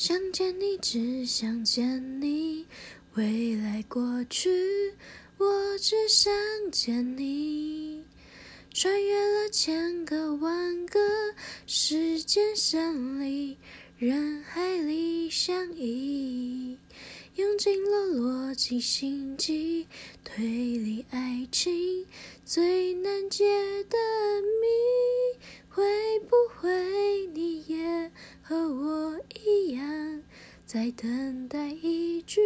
想见你，只想见你，未来过去，我只想见你。穿越了千个万个时间线里，人海里相依，用尽了逻辑心机推理爱情最难解的在等待一句？